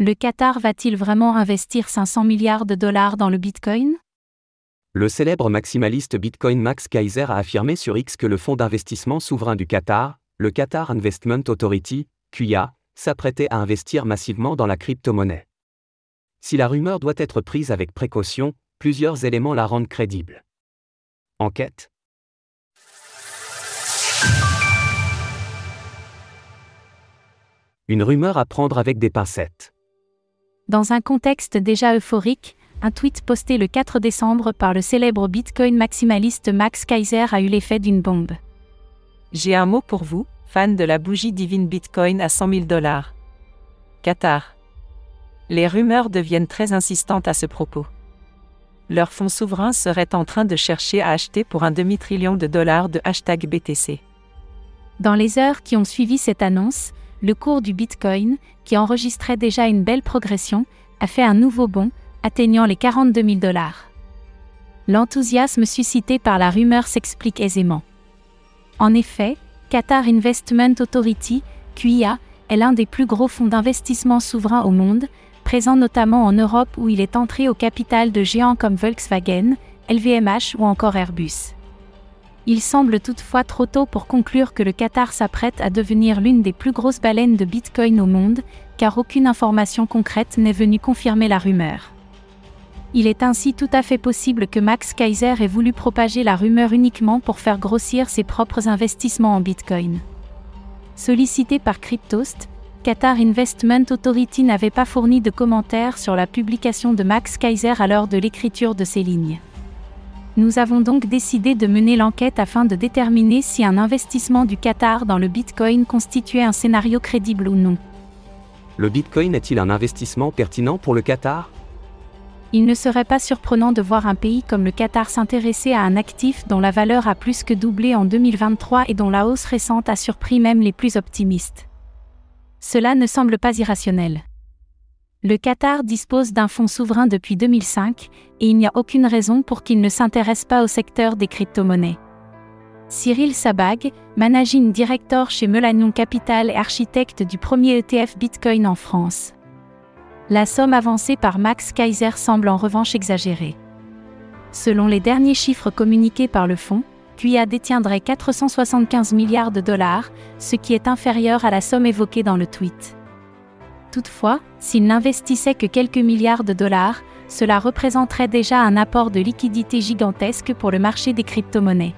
Le Qatar va-t-il vraiment investir 500 milliards de dollars dans le Bitcoin? Le célèbre maximaliste Bitcoin Max Kaiser a affirmé sur X que le fonds d'investissement souverain du Qatar, le Qatar Investment Authority, QIA, s'apprêtait à investir massivement dans la crypto-monnaie. Si la rumeur doit être prise avec précaution, plusieurs éléments la rendent crédible. Enquête Une rumeur à prendre avec des pincettes. Dans un contexte déjà euphorique, un tweet posté le 4 décembre par le célèbre Bitcoin maximaliste Max Kaiser a eu l'effet d'une bombe. J'ai un mot pour vous, fan de la bougie divine Bitcoin à 100 000 dollars. Qatar. Les rumeurs deviennent très insistantes à ce propos. Leur fonds souverain serait en train de chercher à acheter pour un demi-trillion de dollars de hashtag BTC. Dans les heures qui ont suivi cette annonce, le cours du Bitcoin, qui enregistrait déjà une belle progression, a fait un nouveau bond, atteignant les 42 000 dollars. L'enthousiasme suscité par la rumeur s'explique aisément. En effet, Qatar Investment Authority, QIA, est l'un des plus gros fonds d'investissement souverains au monde, présent notamment en Europe où il est entré au capital de géants comme Volkswagen, LVMH ou encore Airbus. Il semble toutefois trop tôt pour conclure que le Qatar s'apprête à devenir l'une des plus grosses baleines de Bitcoin au monde, car aucune information concrète n'est venue confirmer la rumeur. Il est ainsi tout à fait possible que Max Kaiser ait voulu propager la rumeur uniquement pour faire grossir ses propres investissements en Bitcoin. Sollicité par Cryptost, Qatar Investment Authority n'avait pas fourni de commentaires sur la publication de Max Kaiser à l'heure de l'écriture de ces lignes. Nous avons donc décidé de mener l'enquête afin de déterminer si un investissement du Qatar dans le Bitcoin constituait un scénario crédible ou non. Le Bitcoin est-il un investissement pertinent pour le Qatar? Il ne serait pas surprenant de voir un pays comme le Qatar s'intéresser à un actif dont la valeur a plus que doublé en 2023 et dont la hausse récente a surpris même les plus optimistes. Cela ne semble pas irrationnel. Le Qatar dispose d'un fonds souverain depuis 2005 et il n'y a aucune raison pour qu'il ne s'intéresse pas au secteur des crypto-monnaies. Cyril Sabag, managing director chez Melanion Capital et architecte du premier ETF Bitcoin en France. La somme avancée par Max Kaiser semble en revanche exagérée. Selon les derniers chiffres communiqués par le fonds, QIA détiendrait 475 milliards de dollars, ce qui est inférieur à la somme évoquée dans le tweet. Toutefois, s'il n'investissait que quelques milliards de dollars, cela représenterait déjà un apport de liquidité gigantesque pour le marché des crypto-monnaies.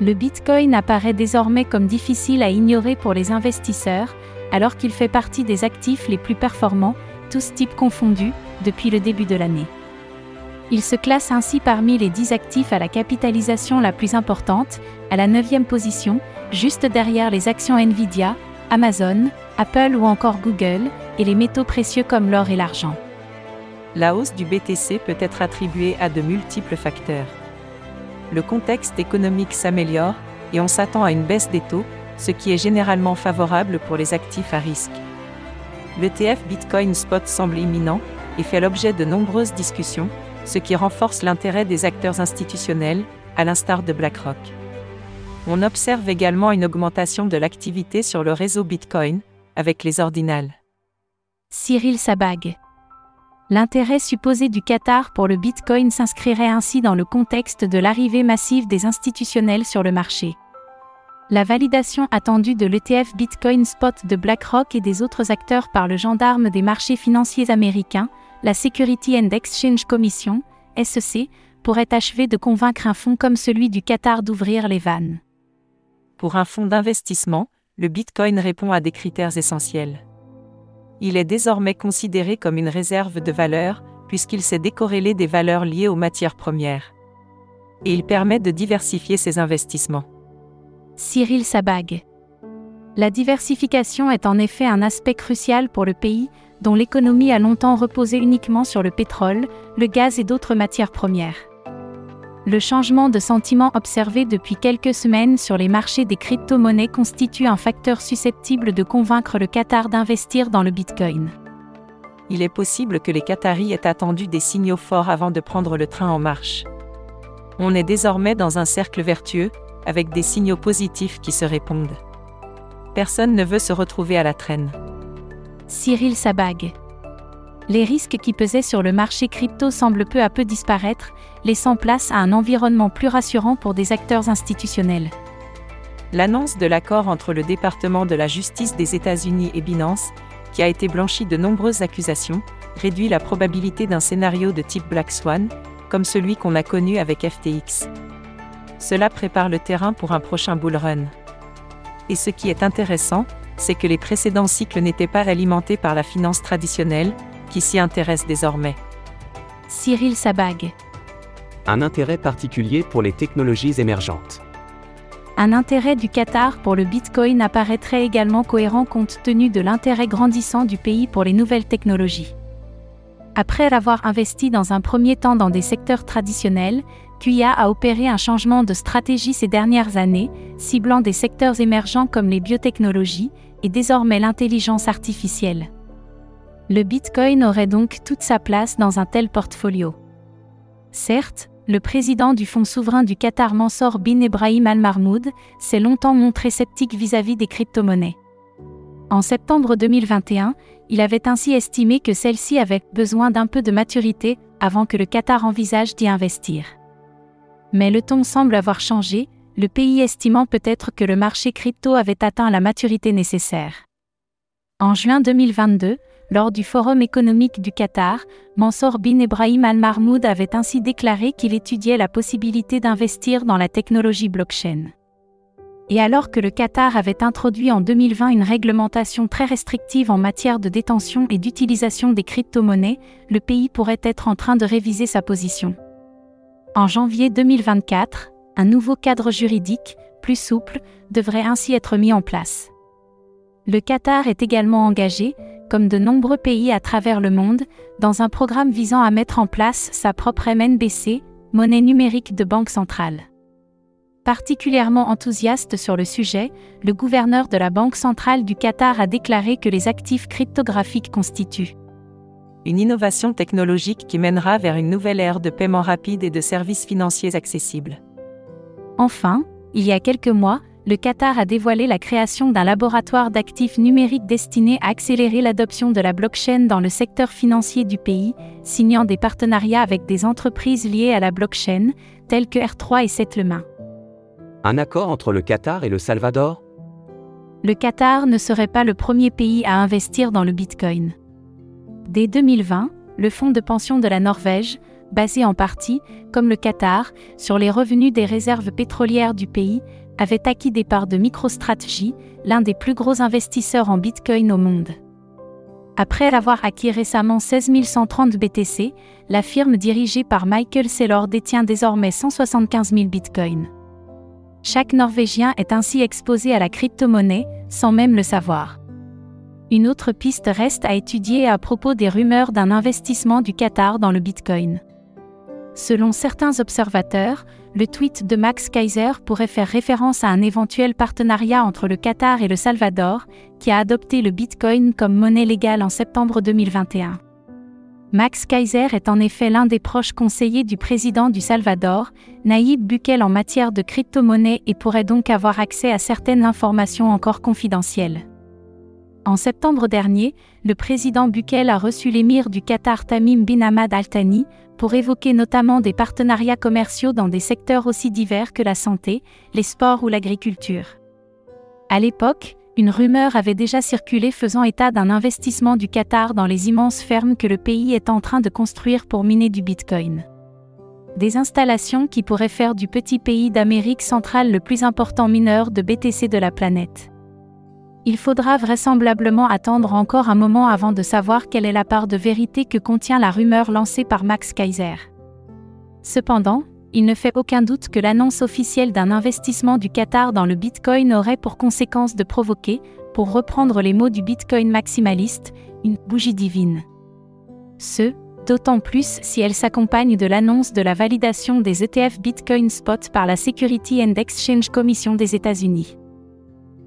Le Bitcoin apparaît désormais comme difficile à ignorer pour les investisseurs, alors qu'il fait partie des actifs les plus performants, tous types confondus, depuis le début de l'année. Il se classe ainsi parmi les 10 actifs à la capitalisation la plus importante, à la 9e position, juste derrière les actions Nvidia, Amazon, Apple ou encore Google, et les métaux précieux comme l'or et l'argent. La hausse du BTC peut être attribuée à de multiples facteurs. Le contexte économique s'améliore, et on s'attend à une baisse des taux, ce qui est généralement favorable pour les actifs à risque. L'ETF Bitcoin Spot semble imminent, et fait l'objet de nombreuses discussions, ce qui renforce l'intérêt des acteurs institutionnels, à l'instar de BlackRock. On observe également une augmentation de l'activité sur le réseau Bitcoin, avec les ordinales. Cyril Sabag. L'intérêt supposé du Qatar pour le Bitcoin s'inscrirait ainsi dans le contexte de l'arrivée massive des institutionnels sur le marché. La validation attendue de l'ETF Bitcoin Spot de BlackRock et des autres acteurs par le gendarme des marchés financiers américains, la Security and Exchange Commission, SEC, pourrait achever de convaincre un fonds comme celui du Qatar d'ouvrir les vannes. Pour un fonds d'investissement, le Bitcoin répond à des critères essentiels. Il est désormais considéré comme une réserve de valeur, puisqu'il s'est décorrélé des valeurs liées aux matières premières. Et il permet de diversifier ses investissements. Cyril Sabag. La diversification est en effet un aspect crucial pour le pays, dont l'économie a longtemps reposé uniquement sur le pétrole, le gaz et d'autres matières premières. Le changement de sentiment observé depuis quelques semaines sur les marchés des crypto-monnaies constitue un facteur susceptible de convaincre le Qatar d'investir dans le Bitcoin. Il est possible que les Qataris aient attendu des signaux forts avant de prendre le train en marche. On est désormais dans un cercle vertueux, avec des signaux positifs qui se répondent. Personne ne veut se retrouver à la traîne. Cyril Sabag. Les risques qui pesaient sur le marché crypto semblent peu à peu disparaître, laissant place à un environnement plus rassurant pour des acteurs institutionnels. L'annonce de l'accord entre le département de la justice des États-Unis et Binance, qui a été blanchi de nombreuses accusations, réduit la probabilité d'un scénario de type Black Swan, comme celui qu'on a connu avec FTX. Cela prépare le terrain pour un prochain bull run. Et ce qui est intéressant, c'est que les précédents cycles n'étaient pas alimentés par la finance traditionnelle, qui s'y intéresse désormais. Cyril Sabag. Un intérêt particulier pour les technologies émergentes. Un intérêt du Qatar pour le Bitcoin apparaîtrait également cohérent compte tenu de l'intérêt grandissant du pays pour les nouvelles technologies. Après avoir investi dans un premier temps dans des secteurs traditionnels, QIA a opéré un changement de stratégie ces dernières années, ciblant des secteurs émergents comme les biotechnologies et désormais l'intelligence artificielle. Le Bitcoin aurait donc toute sa place dans un tel portfolio. Certes, le président du fonds souverain du Qatar Mansour bin Ebrahim Al-Marmoud s'est longtemps montré sceptique vis-à-vis des crypto-monnaies. En septembre 2021, il avait ainsi estimé que celle-ci avait besoin d'un peu de maturité avant que le Qatar envisage d'y investir. Mais le ton semble avoir changé, le pays estimant peut-être que le marché crypto avait atteint la maturité nécessaire. En juin 2022, lors du Forum économique du Qatar, Mansour bin Ebrahim Al-Marmoud avait ainsi déclaré qu'il étudiait la possibilité d'investir dans la technologie blockchain. Et alors que le Qatar avait introduit en 2020 une réglementation très restrictive en matière de détention et d'utilisation des crypto-monnaies, le pays pourrait être en train de réviser sa position. En janvier 2024, un nouveau cadre juridique, plus souple, devrait ainsi être mis en place. Le Qatar est également engagé, comme de nombreux pays à travers le monde, dans un programme visant à mettre en place sa propre MNBC, monnaie numérique de banque centrale. Particulièrement enthousiaste sur le sujet, le gouverneur de la Banque centrale du Qatar a déclaré que les actifs cryptographiques constituent une innovation technologique qui mènera vers une nouvelle ère de paiement rapide et de services financiers accessibles. Enfin, il y a quelques mois, le Qatar a dévoilé la création d'un laboratoire d'actifs numériques destiné à accélérer l'adoption de la blockchain dans le secteur financier du pays, signant des partenariats avec des entreprises liées à la blockchain, telles que R3 et Settlement. Un accord entre le Qatar et le Salvador? Le Qatar ne serait pas le premier pays à investir dans le Bitcoin. Dès 2020, le fonds de pension de la Norvège, basé en partie, comme le Qatar, sur les revenus des réserves pétrolières du pays, avait acquis des parts de MicroStrategy, l'un des plus gros investisseurs en Bitcoin au monde. Après avoir acquis récemment 16 130 BTC, la firme dirigée par Michael Saylor détient désormais 175 000 Bitcoins. Chaque Norvégien est ainsi exposé à la crypto-monnaie, sans même le savoir. Une autre piste reste à étudier à propos des rumeurs d'un investissement du Qatar dans le Bitcoin. Selon certains observateurs, le tweet de Max Kaiser pourrait faire référence à un éventuel partenariat entre le Qatar et le Salvador, qui a adopté le Bitcoin comme monnaie légale en septembre 2021. Max Kaiser est en effet l'un des proches conseillers du président du Salvador, Nayib Bukele en matière de crypto-monnaie et pourrait donc avoir accès à certaines informations encore confidentielles. En septembre dernier, le président Bukele a reçu l'émir du Qatar Tamim bin Hamad Al Thani pour évoquer notamment des partenariats commerciaux dans des secteurs aussi divers que la santé, les sports ou l'agriculture. À l'époque, une rumeur avait déjà circulé faisant état d'un investissement du Qatar dans les immenses fermes que le pays est en train de construire pour miner du Bitcoin. Des installations qui pourraient faire du petit pays d'Amérique centrale le plus important mineur de BTC de la planète. Il faudra vraisemblablement attendre encore un moment avant de savoir quelle est la part de vérité que contient la rumeur lancée par Max Kaiser. Cependant, il ne fait aucun doute que l'annonce officielle d'un investissement du Qatar dans le Bitcoin aurait pour conséquence de provoquer, pour reprendre les mots du Bitcoin maximaliste, une bougie divine. Ce, d'autant plus si elle s'accompagne de l'annonce de la validation des ETF Bitcoin Spot par la Security and Exchange Commission des États-Unis.